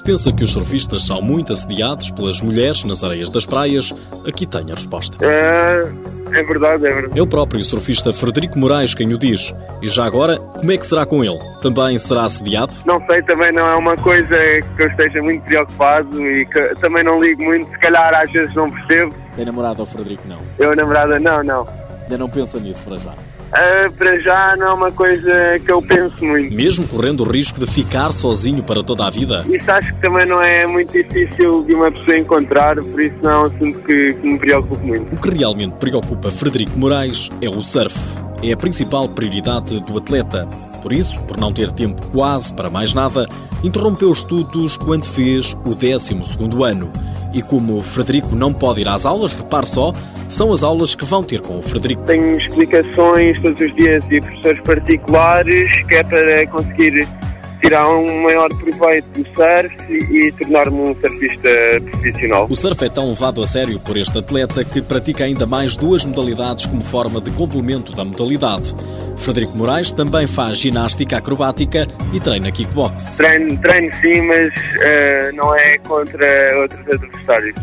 Se pensa que os surfistas são muito assediados pelas mulheres nas areias das praias, aqui tem a resposta. É, é verdade, é verdade. É o próprio surfista Frederico Moraes quem o diz. E já agora, como é que será com ele? Também será assediado? Não sei, também não é uma coisa que eu esteja muito preocupado e que também não ligo muito. Se calhar às vezes não percebo. Tem namorado ao Frederico, não? Eu, namorada, não, não. Ainda não pensa nisso para já? Uh, para já não é uma coisa que eu penso muito. Mesmo correndo o risco de ficar sozinho para toda a vida? Isso acho que também não é muito difícil de uma pessoa encontrar, por isso não é um assunto que, que me preocupa muito. O que realmente preocupa Frederico Moraes é o surf. É a principal prioridade do atleta. Por isso, por não ter tempo quase para mais nada, interrompeu os estudos quando fez o 12 ano. E como o Frederico não pode ir às aulas, repare só, são as aulas que vão ter com o Frederico. Tenho explicações todos os dias de professores particulares, que é para conseguir tirar um maior proveito do surf e tornar-me um surfista profissional. O surf é tão levado a sério por este atleta que pratica ainda mais duas modalidades como forma de complemento da modalidade. Frederico Moraes também faz ginástica acrobática e treina kickbox. Treino, treino sim, mas uh, não é contra outros adversários.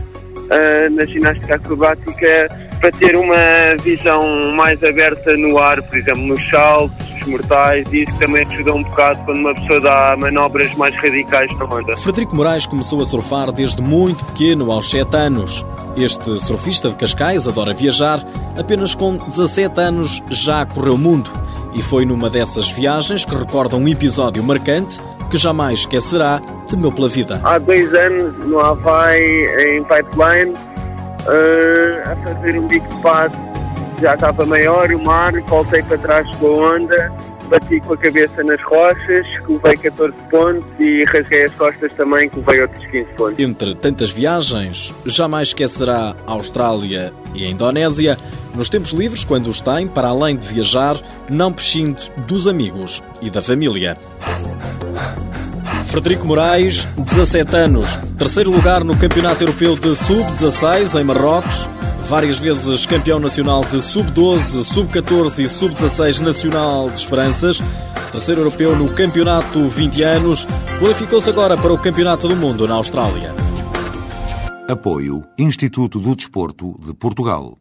Uh, na ginástica acrobática, para ter uma visão mais aberta no ar, por exemplo, nos saltos, mortais e isso também ajuda um bocado quando uma pessoa dá manobras mais radicais na onda. Frederico Moraes começou a surfar desde muito pequeno, aos 7 anos. Este surfista de Cascais adora viajar, apenas com 17 anos já correu o mundo e foi numa dessas viagens que recorda um episódio marcante que jamais esquecerá, temeu pela vida. Há dois anos, no Havaí, em Pipeline, uh, a fazer um bico de passo, já estava maior o mar, voltei para trás com a onda, bati com a cabeça nas rochas, que levei 14 pontos e rasguei as costas também, que levei outros 15 pontos. Entre tantas viagens, jamais esquecerá a Austrália e a Indonésia, nos tempos livres, quando os tem, para além de viajar, não prescindo dos amigos e da família. Frederico Moraes, 17 anos, terceiro lugar no Campeonato Europeu de Sub-16 em Marrocos, várias vezes campeão nacional de Sub-12, Sub-14 e Sub-16 nacional de Esperanças, terceiro europeu no Campeonato 20 anos, qualificou-se agora para o Campeonato do Mundo na Austrália. Apoio Instituto do Desporto de Portugal.